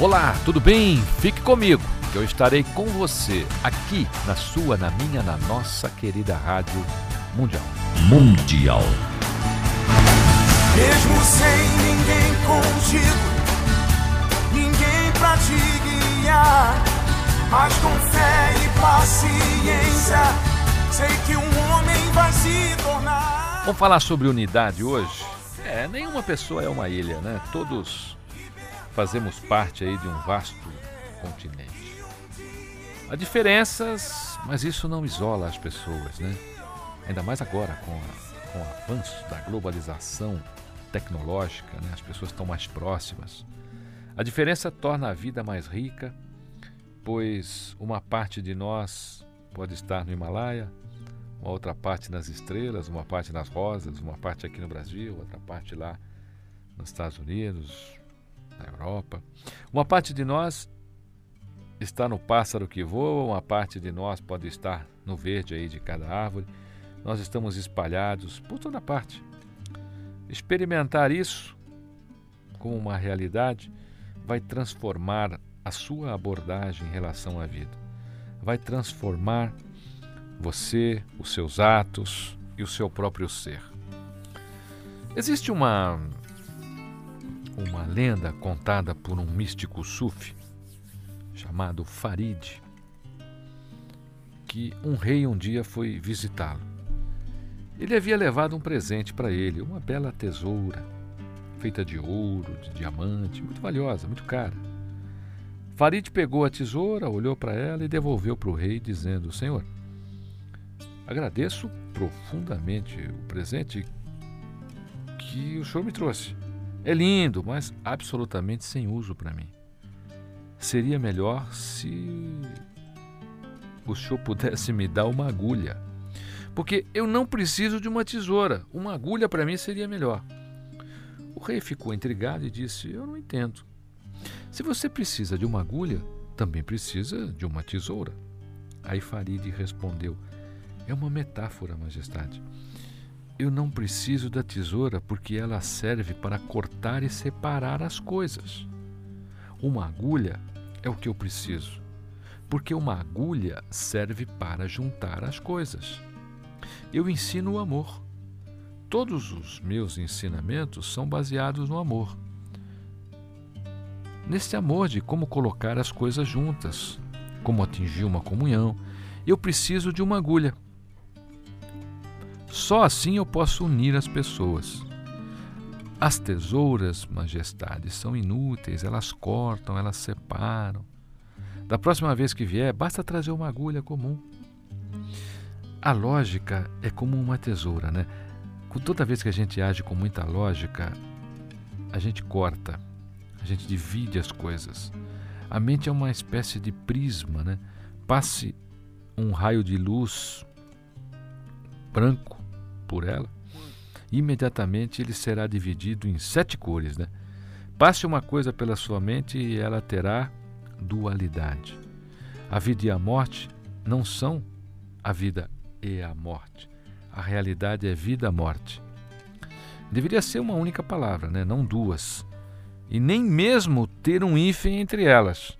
Olá, tudo bem? Fique comigo, que eu estarei com você aqui na sua, na minha, na nossa querida Rádio Mundial. Mundial. Mesmo sem ninguém contigo, ninguém pra te guiar. Mas com fé e paciência, sei que um homem vai se tornar. Vamos falar sobre unidade hoje? É, nenhuma pessoa é uma ilha, né? Todos fazemos parte aí de um vasto continente. Há diferenças, mas isso não isola as pessoas, né? Ainda mais agora com, a, com o avanço da globalização tecnológica, né? as pessoas estão mais próximas. A diferença torna a vida mais rica, pois uma parte de nós pode estar no Himalaia, uma outra parte nas estrelas, uma parte nas rosas, uma parte aqui no Brasil, outra parte lá nos Estados Unidos, na Europa. Uma parte de nós está no pássaro que voa, uma parte de nós pode estar no verde aí de cada árvore. Nós estamos espalhados por toda parte. Experimentar isso como uma realidade vai transformar a sua abordagem em relação à vida. Vai transformar você, os seus atos e o seu próprio ser. Existe uma uma lenda contada por um místico sufi chamado Farid, que um rei um dia foi visitá-lo. Ele havia levado um presente para ele, uma bela tesoura, feita de ouro, de diamante, muito valiosa, muito cara. Farid pegou a tesoura, olhou para ela e devolveu para o rei, dizendo: Senhor, agradeço profundamente o presente que o senhor me trouxe. É lindo, mas absolutamente sem uso para mim. Seria melhor se o senhor pudesse me dar uma agulha. Porque eu não preciso de uma tesoura. Uma agulha para mim seria melhor. O rei ficou intrigado e disse: Eu não entendo. Se você precisa de uma agulha, também precisa de uma tesoura. Aí Farid respondeu: É uma metáfora, majestade. Eu não preciso da tesoura porque ela serve para cortar e separar as coisas. Uma agulha é o que eu preciso, porque uma agulha serve para juntar as coisas. Eu ensino o amor. Todos os meus ensinamentos são baseados no amor. Nesse amor de como colocar as coisas juntas, como atingir uma comunhão, eu preciso de uma agulha. Só assim eu posso unir as pessoas. As tesouras, majestade, são inúteis, elas cortam, elas separam. Da próxima vez que vier, basta trazer uma agulha comum. A lógica é como uma tesoura, né? Toda vez que a gente age com muita lógica, a gente corta, a gente divide as coisas. A mente é uma espécie de prisma, né? Passe um raio de luz branco por ela, imediatamente ele será dividido em sete cores. Né? Passe uma coisa pela sua mente e ela terá dualidade. A vida e a morte não são a vida e a morte. A realidade é vida-morte. Deveria ser uma única palavra, né? não duas. E nem mesmo ter um hífen entre elas.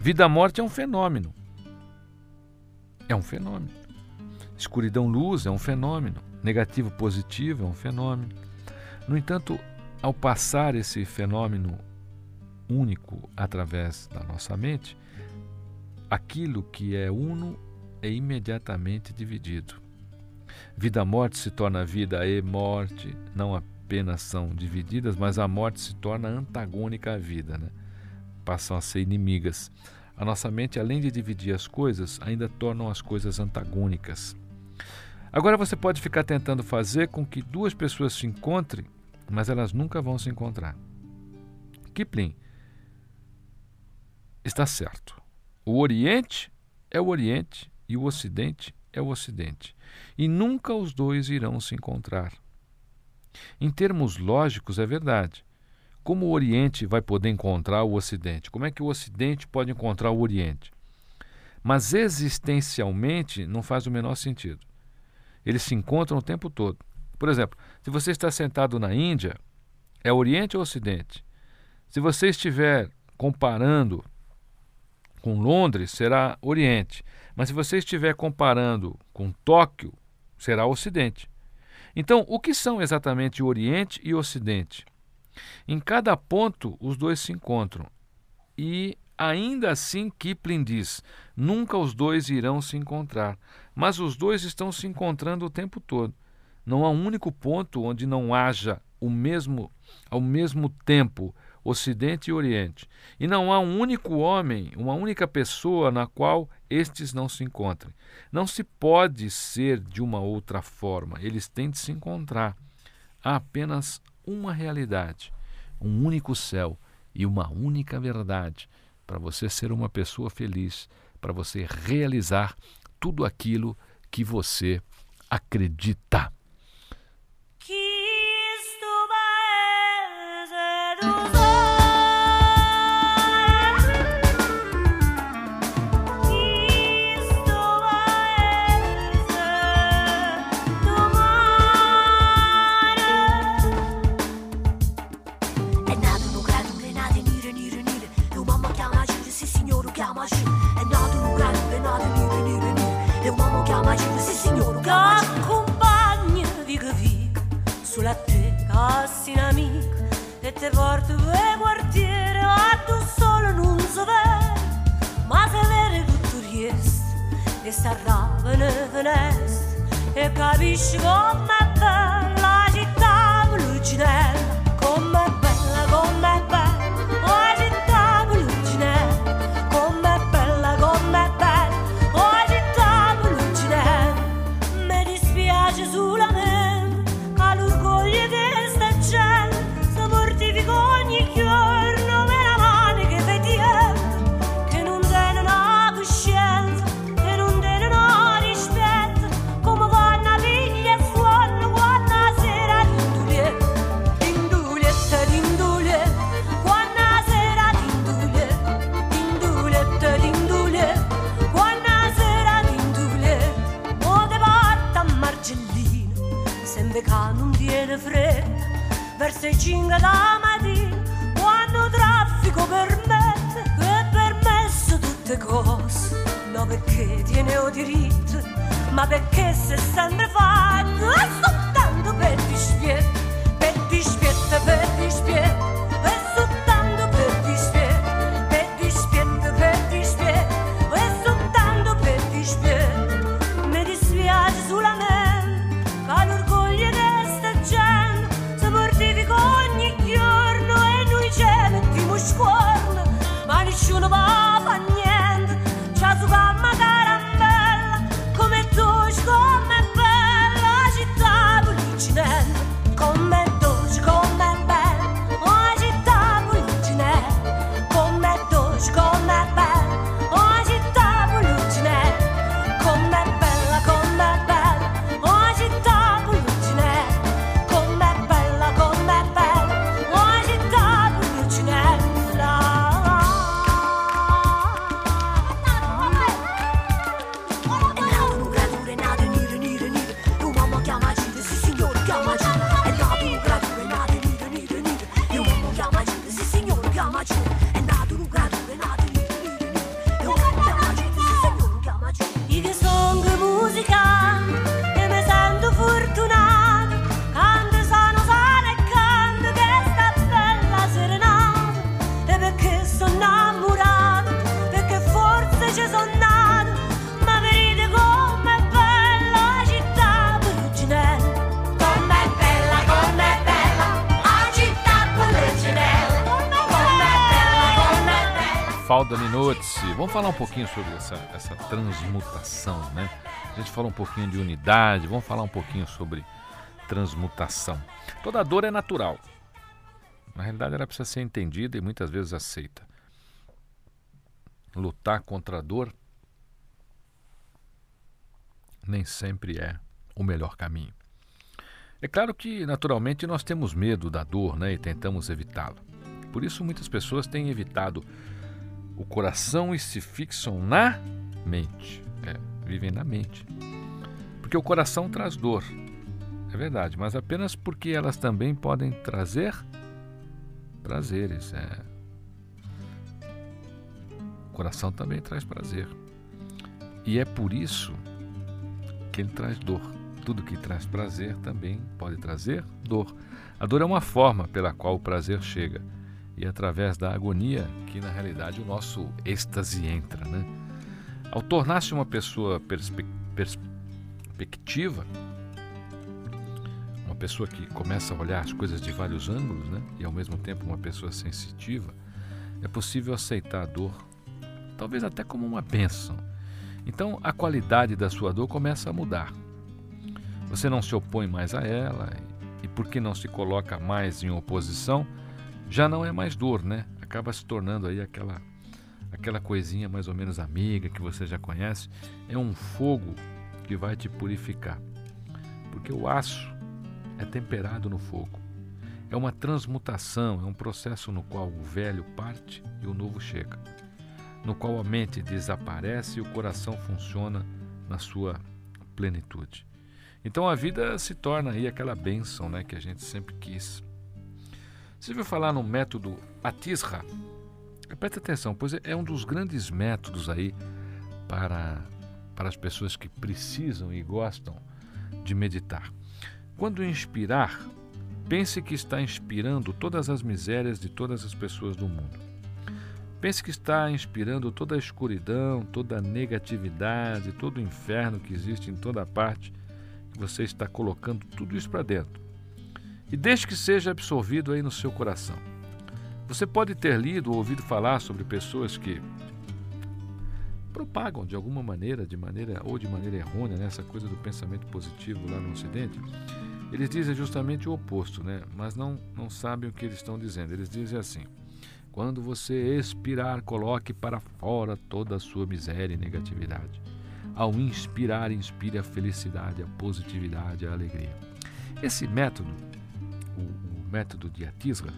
Vida-morte é um fenômeno. É um fenômeno. Escuridão-luz é um fenômeno. Negativo-positivo é um fenômeno. No entanto, ao passar esse fenômeno único através da nossa mente, aquilo que é uno é imediatamente dividido. Vida-morte se torna vida e morte, não apenas são divididas, mas a morte se torna antagônica à vida, né? passam a ser inimigas. A nossa mente, além de dividir as coisas, ainda tornam as coisas antagônicas. Agora você pode ficar tentando fazer com que duas pessoas se encontrem, mas elas nunca vão se encontrar. Kipling está certo. O Oriente é o Oriente e o Ocidente é o Ocidente. E nunca os dois irão se encontrar. Em termos lógicos, é verdade. Como o Oriente vai poder encontrar o Ocidente? Como é que o Ocidente pode encontrar o Oriente? Mas existencialmente não faz o menor sentido. Eles se encontram o tempo todo. Por exemplo, se você está sentado na Índia, é Oriente ou Ocidente? Se você estiver comparando com Londres, será Oriente. Mas se você estiver comparando com Tóquio, será Ocidente. Então, o que são exatamente Oriente e Ocidente? Em cada ponto, os dois se encontram. E ainda assim, Kipling diz: nunca os dois irão se encontrar, mas os dois estão se encontrando o tempo todo. Não há um único ponto onde não haja o mesmo, ao mesmo tempo, Ocidente e Oriente. E não há um único homem, uma única pessoa na qual estes não se encontrem. Não se pode ser de uma outra forma, eles têm de se encontrar. Há apenas uma realidade, um único céu e uma única verdade para você ser uma pessoa feliz, para você realizar tudo aquilo que você acredita. niente porte e quartiere, a tu solo non so ma se vede tutto riest, e sta ravene venest, e capisci come i cinque da mattina quando traffico permette è permesso tutte cose. No perché tiene o diritto ma perché se sempre fatto è soltanto per dispietto per dispietto per Mafalda Minozzi. Vamos falar um pouquinho sobre essa, essa transmutação, né? A gente falou um pouquinho de unidade, vamos falar um pouquinho sobre transmutação. Toda dor é natural. Na realidade, ela precisa ser entendida e muitas vezes aceita. Lutar contra a dor nem sempre é o melhor caminho. É claro que, naturalmente, nós temos medo da dor né, e tentamos evitá-lo. Por isso, muitas pessoas têm evitado o coração e se fixam na mente. É, vivem na mente. Porque o coração traz dor, é verdade, mas apenas porque elas também podem trazer prazeres. É. O coração também traz prazer. E é por isso que ele traz dor. Tudo que traz prazer também pode trazer dor. A dor é uma forma pela qual o prazer chega. E através da agonia que, na realidade, o nosso êxtase entra. Né? Ao tornar-se uma pessoa perspe perspectiva, uma pessoa que começa a olhar as coisas de vários ângulos né? e, ao mesmo tempo, uma pessoa sensitiva, é possível aceitar a dor, talvez até como uma bênção então a qualidade da sua dor começa a mudar. Você não se opõe mais a ela e porque não se coloca mais em oposição, já não é mais dor, né? Acaba se tornando aí aquela aquela coisinha mais ou menos amiga que você já conhece, é um fogo que vai te purificar. Porque o aço é temperado no fogo. É uma transmutação, é um processo no qual o velho parte e o novo chega no qual a mente desaparece e o coração funciona na sua plenitude. Então a vida se torna aí aquela bênção né, que a gente sempre quis. Você viu falar no método Atisra? Preste atenção, pois é um dos grandes métodos aí para, para as pessoas que precisam e gostam de meditar. Quando inspirar, pense que está inspirando todas as misérias de todas as pessoas do mundo. Pense que está inspirando toda a escuridão, toda a negatividade, todo o inferno que existe em toda parte, você está colocando tudo isso para dentro. E deixe que seja absorvido aí no seu coração. Você pode ter lido ou ouvido falar sobre pessoas que propagam de alguma maneira, de maneira ou de maneira errônea, né, coisa do pensamento positivo lá no Ocidente. Eles dizem justamente o oposto, né? mas não, não sabem o que eles estão dizendo. Eles dizem assim: quando você expirar, coloque para fora toda a sua miséria e negatividade. Ao inspirar, inspire a felicidade, a positividade, a alegria. Esse método, o, o método de Atisra,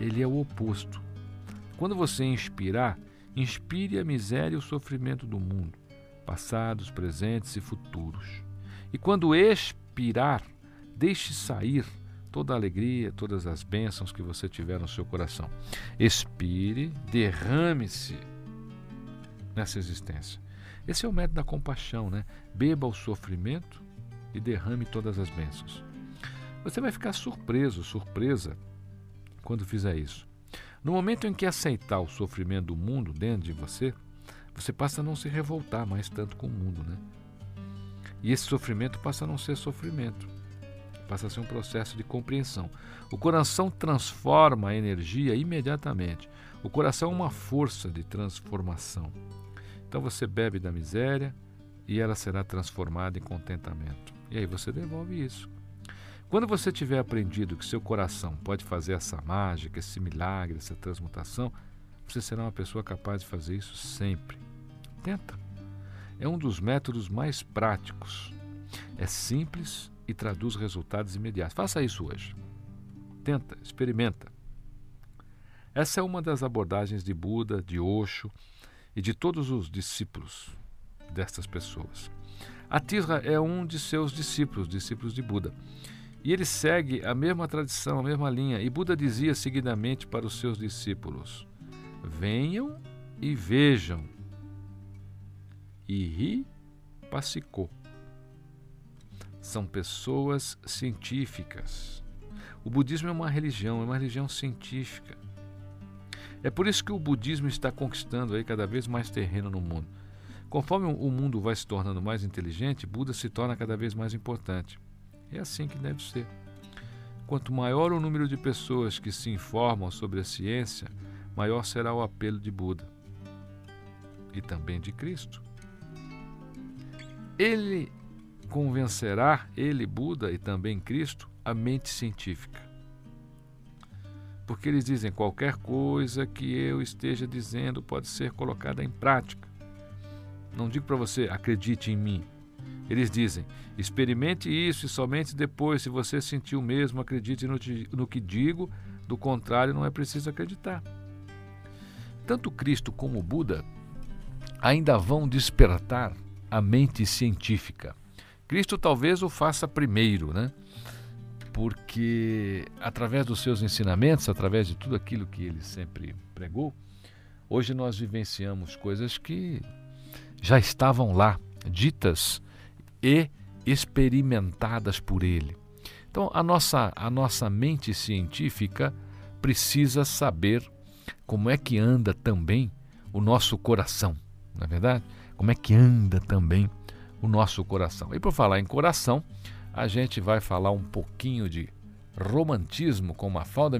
ele é o oposto. Quando você inspirar, inspire a miséria e o sofrimento do mundo, passados, presentes e futuros. E quando expirar, deixe sair toda a alegria, todas as bênçãos que você tiver no seu coração. Expire, derrame-se nessa existência. Esse é o método da compaixão, né? Beba o sofrimento e derrame todas as bênçãos. Você vai ficar surpreso, surpresa, quando fizer isso. No momento em que aceitar o sofrimento do mundo dentro de você, você passa a não se revoltar mais tanto com o mundo, né? E esse sofrimento passa a não ser sofrimento passa a ser um processo de compreensão. O coração transforma a energia imediatamente. O coração é uma força de transformação. Então você bebe da miséria e ela será transformada em contentamento. E aí você devolve isso. Quando você tiver aprendido que seu coração pode fazer essa mágica, esse milagre, essa transmutação, você será uma pessoa capaz de fazer isso sempre. Tenta. É um dos métodos mais práticos. É simples e traduz resultados imediatos. Faça isso hoje. Tenta, experimenta. Essa é uma das abordagens de Buda, de Osho e de todos os discípulos destas pessoas. Atisra é um de seus discípulos, discípulos de Buda. E ele segue a mesma tradição, a mesma linha. E Buda dizia seguidamente para os seus discípulos: Venham e vejam. E ri passicou são pessoas científicas. O budismo é uma religião, é uma religião científica. É por isso que o budismo está conquistando aí cada vez mais terreno no mundo. Conforme o mundo vai se tornando mais inteligente, Buda se torna cada vez mais importante. É assim que deve ser. Quanto maior o número de pessoas que se informam sobre a ciência, maior será o apelo de Buda. e também de Cristo. Ele convencerá, ele, Buda e também Cristo, a mente científica. Porque eles dizem qualquer coisa que eu esteja dizendo pode ser colocada em prática. Não digo para você acredite em mim. Eles dizem experimente isso e somente depois, se você sentir o mesmo, acredite no, no que digo, do contrário, não é preciso acreditar. Tanto Cristo como Buda ainda vão despertar a mente científica. Cristo talvez o faça primeiro, né? Porque através dos seus ensinamentos, através de tudo aquilo que ele sempre pregou, hoje nós vivenciamos coisas que já estavam lá, ditas e experimentadas por ele. Então, a nossa, a nossa mente científica precisa saber como é que anda também o nosso coração, não é verdade? Como é que anda também o nosso coração. E por falar em coração, a gente vai falar um pouquinho de romantismo com Mafalda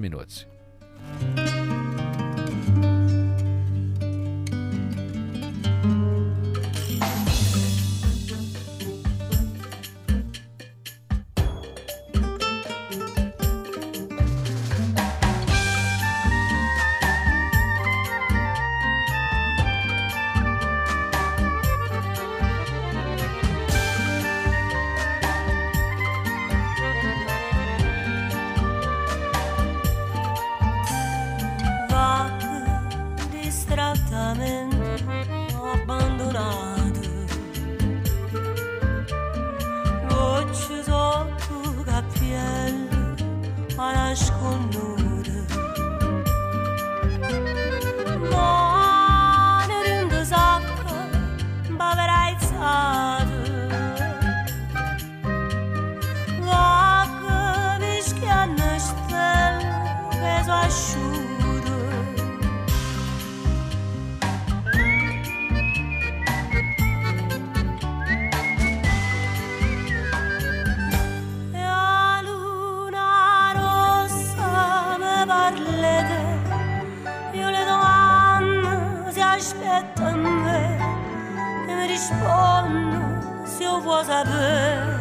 Minozzi.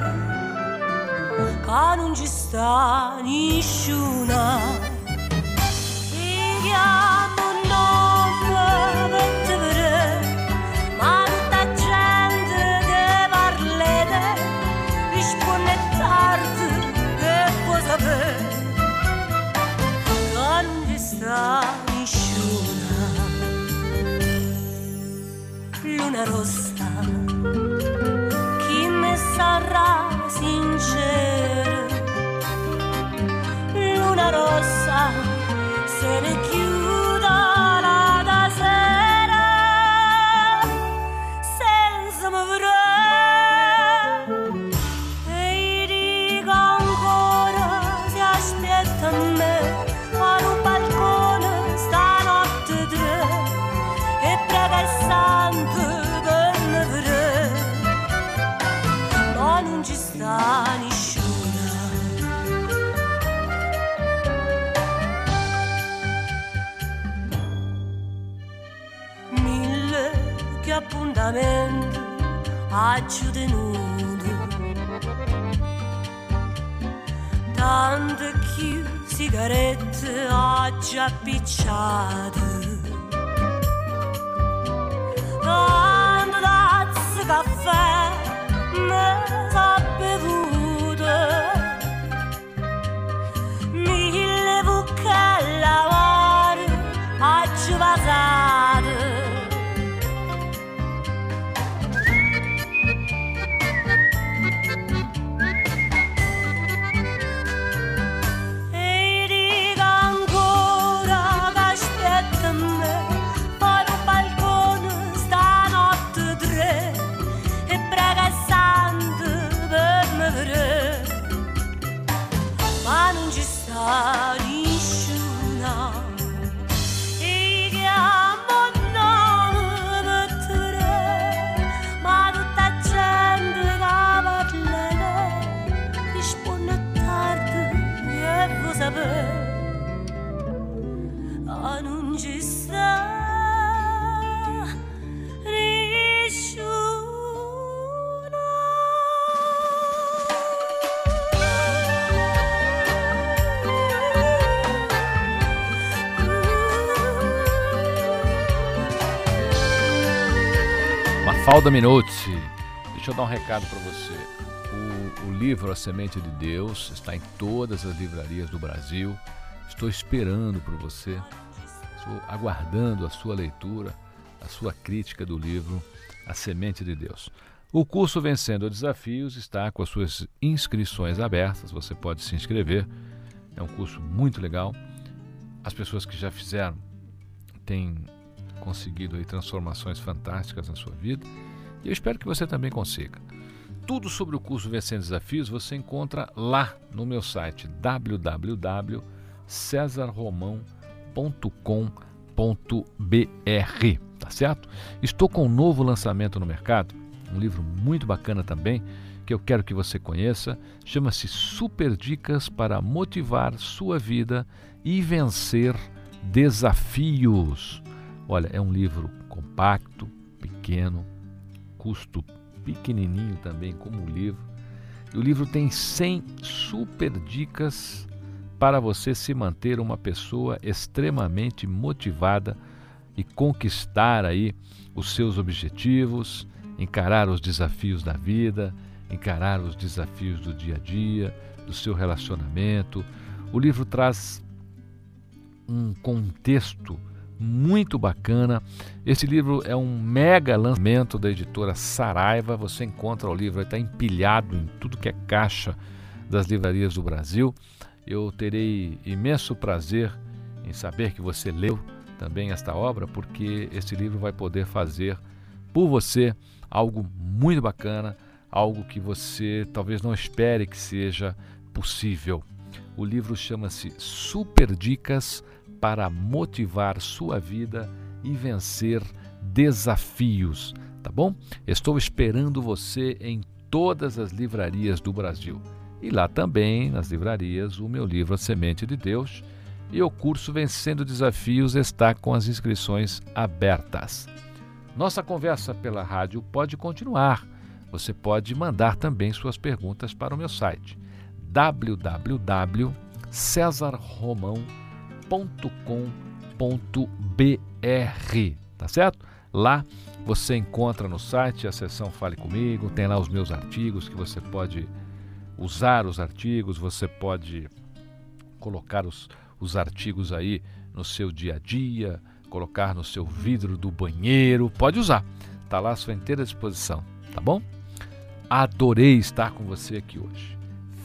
Ehi, dica ancora che aspetta me قانون Mafalda Minuti, deixa eu dar um recado para você. O, o, livro A Semente de Deus está em todas as livrarias do Brasil. Estou esperando por você. Estou aguardando a sua leitura, a sua crítica do livro A Semente de Deus. O curso Vencendo Desafios está com as suas inscrições abertas. Você pode se inscrever. É um curso muito legal. As pessoas que já fizeram têm conseguido aí transformações fantásticas na sua vida e eu espero que você também consiga. Tudo sobre o curso Vencendo Desafios você encontra lá no meu site www.cesarromão.com.br, tá certo? Estou com um novo lançamento no mercado, um livro muito bacana também, que eu quero que você conheça, chama-se Super Dicas para motivar sua vida e vencer desafios. Olha, é um livro compacto, pequeno, custo pequenininho também, como o livro. E o livro tem 100 super dicas para você se manter uma pessoa extremamente motivada e conquistar aí os seus objetivos, encarar os desafios da vida, encarar os desafios do dia a dia, do seu relacionamento. O livro traz um contexto muito bacana. Esse livro é um mega lançamento da editora Saraiva. Você encontra o livro, está empilhado em tudo que é caixa das livrarias do Brasil. Eu terei imenso prazer em saber que você leu também esta obra, porque esse livro vai poder fazer por você algo muito bacana, algo que você talvez não espere que seja possível. O livro chama-se Super Dicas para motivar sua vida e vencer desafios, tá bom? Estou esperando você em todas as livrarias do Brasil. E lá também, nas livrarias, o meu livro A Semente de Deus e o curso Vencendo Desafios está com as inscrições abertas. Nossa conversa pela rádio pode continuar. Você pode mandar também suas perguntas para o meu site www.cesarromão.com www.falecomigo.com.br, tá certo? Lá você encontra no site a seção Fale Comigo, tem lá os meus artigos que você pode usar os artigos, você pode colocar os, os artigos aí no seu dia a dia, colocar no seu vidro do banheiro, pode usar. Tá lá à sua inteira disposição, tá bom? Adorei estar com você aqui hoje.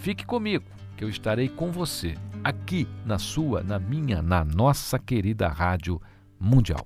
Fique comigo, que eu estarei com você aqui na sua, na minha, na nossa querida Rádio Mundial.